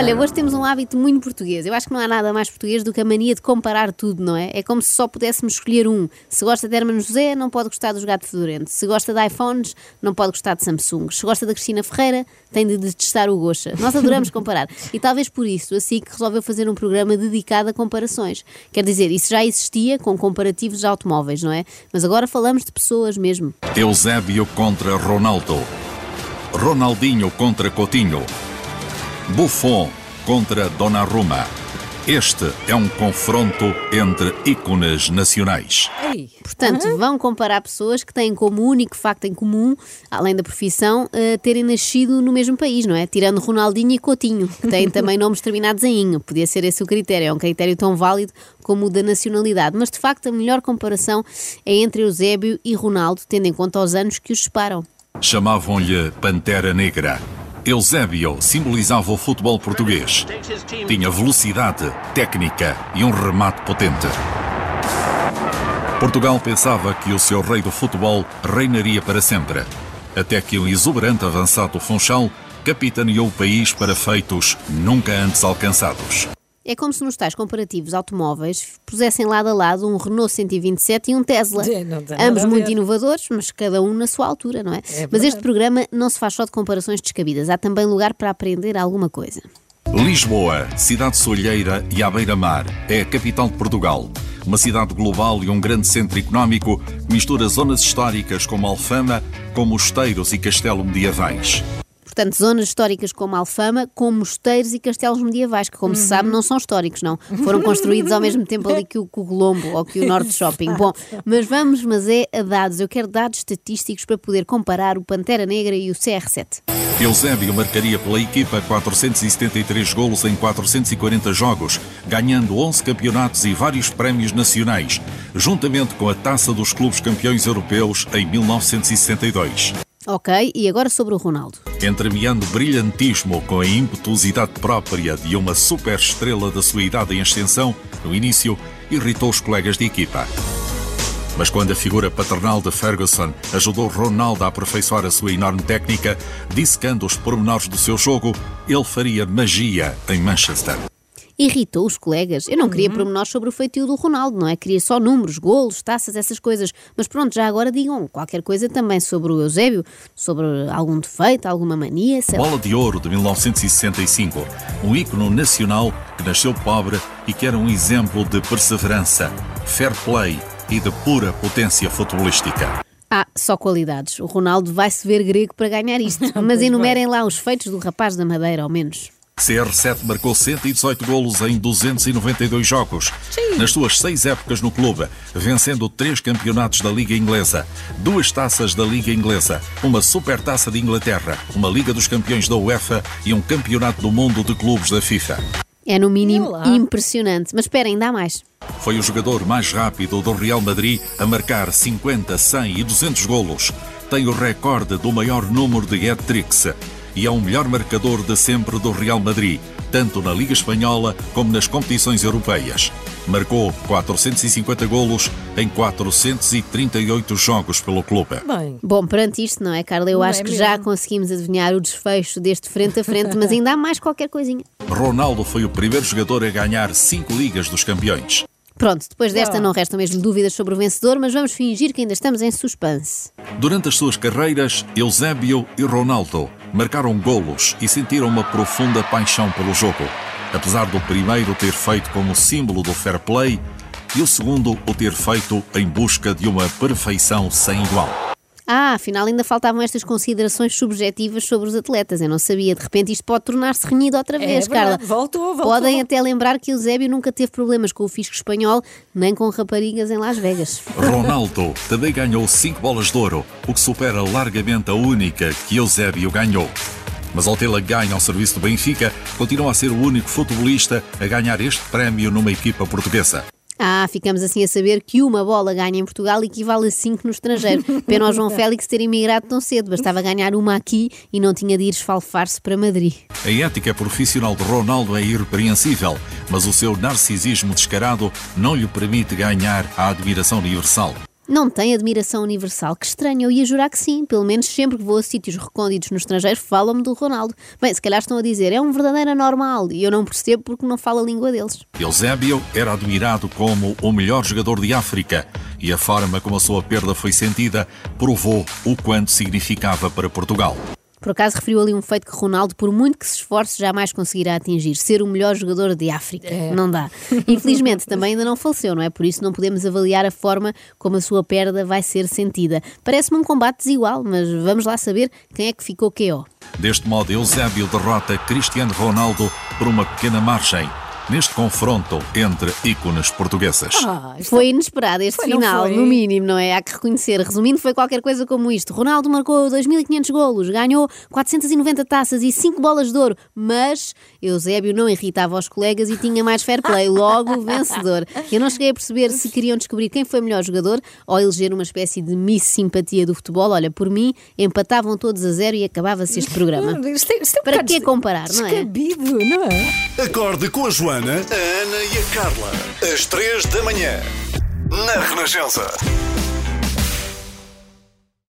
Olha, hoje temos um hábito muito português. Eu acho que não há nada mais português do que a mania de comparar tudo, não é? É como se só pudéssemos escolher um. Se gosta de Hermano José, não pode gostar dos gato fedorento. Se gosta de iPhones, não pode gostar de Samsung. Se gosta da Cristina Ferreira, tem de detestar o Gocha. Nós adoramos comparar. E talvez por isso, assim que resolveu fazer um programa dedicado a comparações. Quer dizer, isso já existia com comparativos de automóveis, não é? Mas agora falamos de pessoas mesmo. Eusébio contra Ronaldo. Ronaldinho contra Coutinho. Buffon contra Donnarumma. Este é um confronto entre ícones nacionais. Portanto, vão comparar pessoas que têm como único facto em comum, além da profissão, eh, terem nascido no mesmo país, não é? Tirando Ronaldinho e Coutinho, que têm também nomes terminados em inho. Podia ser esse o critério, é um critério tão válido como o da nacionalidade. Mas, de facto, a melhor comparação é entre Eusébio e Ronaldo, tendo em conta os anos que os separam. Chamavam-lhe Pantera Negra. Eusébio simbolizava o futebol português. Tinha velocidade, técnica e um remate potente. Portugal pensava que o seu rei do futebol reinaria para sempre, até que um exuberante avançado do Funchal capitaneou o país para feitos nunca antes alcançados. É como se nos tais comparativos automóveis pusessem lado a lado um Renault 127 e um Tesla. Sim, não tem nada Ambos a muito ver. inovadores, mas cada um na sua altura, não é? mas verdade. este programa não se faz só de comparações descabidas, há também lugar para aprender alguma coisa. Lisboa, cidade solheira e à beira-mar, é a capital de Portugal. Uma cidade global e um grande centro económico que mistura zonas históricas como Alfama, com mosteiros e castelo medievais. Portanto, zonas históricas como Alfama, com mosteiros e castelos medievais, que, como se sabe, não são históricos, não. Foram construídos ao mesmo tempo ali que o Colombo ou que o Norte Shopping. Bom, mas vamos, mas é a dados. Eu quero dados estatísticos para poder comparar o Pantera Negra e o CR7. Eusébio marcaria pela equipa 473 golos em 440 jogos, ganhando 11 campeonatos e vários prémios nacionais, juntamente com a Taça dos Clubes Campeões Europeus em 1962. Ok, e agora sobre o Ronaldo. Entremeando brilhantismo com a impetuosidade própria de uma super estrela da sua idade em ascensão, no início irritou os colegas de equipa. Mas quando a figura paternal de Ferguson ajudou Ronaldo a aperfeiçoar a sua enorme técnica, dissecando os pormenores do seu jogo, ele faria magia em Manchester. Irritou os colegas. Eu não queria pormenores sobre o feitio do Ronaldo, não é? Queria só números, golos, taças, essas coisas. Mas pronto, já agora digam qualquer coisa também sobre o Eusébio, sobre algum defeito, alguma mania, sei lá. Bola de Ouro de 1965, um ícone nacional que nasceu pobre e que era um exemplo de perseverança, fair play e de pura potência futebolística. Ah, só qualidades. O Ronaldo vai-se ver grego para ganhar isto. Mas enumerem lá os feitos do rapaz da Madeira, ao menos. CR7 marcou 118 golos em 292 jogos. Nas suas seis épocas no clube, vencendo três campeonatos da Liga Inglesa, duas taças da Liga Inglesa, uma Supertaça de Inglaterra, uma Liga dos Campeões da UEFA e um Campeonato do Mundo de Clubes da FIFA. É no mínimo E lá? impressionante. Mas esperem, dá mais. Foi o jogador mais rápido do Real Madrid a marcar 50, 100 e 200 golos. Tem o recorde do maior número de hat-tricks e é o melhor marcador de sempre do Real Madrid, tanto na Liga Espanhola como nas competições europeias. Marcou 450 golos em 438 jogos pelo clube. Bem, Bom, perante isto, não é, Carla? Eu Não acho é que já mesmo? conseguimos adivinhar o desfecho deste frente a frente, mas ainda há mais qualquer coisinha. Ronaldo foi o primeiro jogador a ganhar cinco Ligas dos Campeões. Pronto, depois desta não restam mesmo dúvidas sobre o vencedor, mas vamos fingir que ainda estamos em suspense. Durante as suas carreiras, Eusébio e Ronaldo marcaram golos e sentiram uma profunda paixão pelo jogo. Apesar do primeiro ter feito como símbolo do fair play e o segundo o ter feito em busca de uma perfeição sem igual. Ah, afinal ainda faltavam estas considerações subjetivas sobre os atletas. Eu não sabia. De repente isto pode tornar-se renhido outra vez, Carla. É verdade. Voltou, voltou. Podem até lembrar que Eusébio nunca teve problemas com o fisco espanhol, nem com raparigas em Las Vegas. Ronaldo também ganhou cinco bolas de ouro, o que supera largamente a única que Eusébio ganhou. Mas ao tê-la ganho ao serviço do Benfica, continua a ser o único futebolista a ganhar este prémio numa equipa portuguesa. Ah, ficamos assim a saber que uma bola ganha em Portugal equivale a cinco no estrangeiro. Pena ao João Félix ter emigrado tão cedo. Bastava ganhar uma aqui e não tinha de ir esfalfar-se para Madrid. A ética profissional de Ronaldo é irrepreensível, mas o seu narcisismo descarado não lhe permite ganhar a admiração universal. Não tem admiração universal. Que estranho, eu ia jurar que sim. Pelo menos sempre que vou a sítios recônditos no estrangeiro, falam-me do Ronaldo. Bem, se calhar estão a dizer, é um verdadeiro anormal e eu não percebo porque não falo a língua deles. Eusébio era admirado como o melhor jogador de África e a forma como a sua perda foi sentida provou o quanto significava para Portugal. Por acaso referiu ali um feito que Ronaldo, por muito que se esforce, jamais conseguirá atingir: ser o melhor jogador de África. É. Não dá. Infelizmente, também ainda não faleceu, não é? Por isso não podemos avaliar a forma como a sua perda vai ser sentida. Parece-me um combate desigual, mas vamos lá saber quem é que ficou QO. Deste modo, Eusébio derrota Cristiano Ronaldo por uma pequena margem neste confronto entre ícones portuguesas. Ah, foi inesperado este foi, final, no mínimo, não é? Há que reconhecer. Resumindo, foi qualquer coisa como isto. Ronaldo marcou 2.500 golos, ganhou 490 taças e 5 bolas de ouro, mas Eusébio não irritava os colegas e tinha mais fair play, logo vencedor. Eu não cheguei a perceber se queriam descobrir quem foi o melhor jogador ou eleger uma espécie de miss simpatia do futebol. Olha, por mim, empatavam todos a zero e acabava-se este programa. Isto é, isto é um Para que comparar, não é? Descabido, não é? Acorde com a Joana a Ana e a Carla. Às três da manhã. Na Renascença.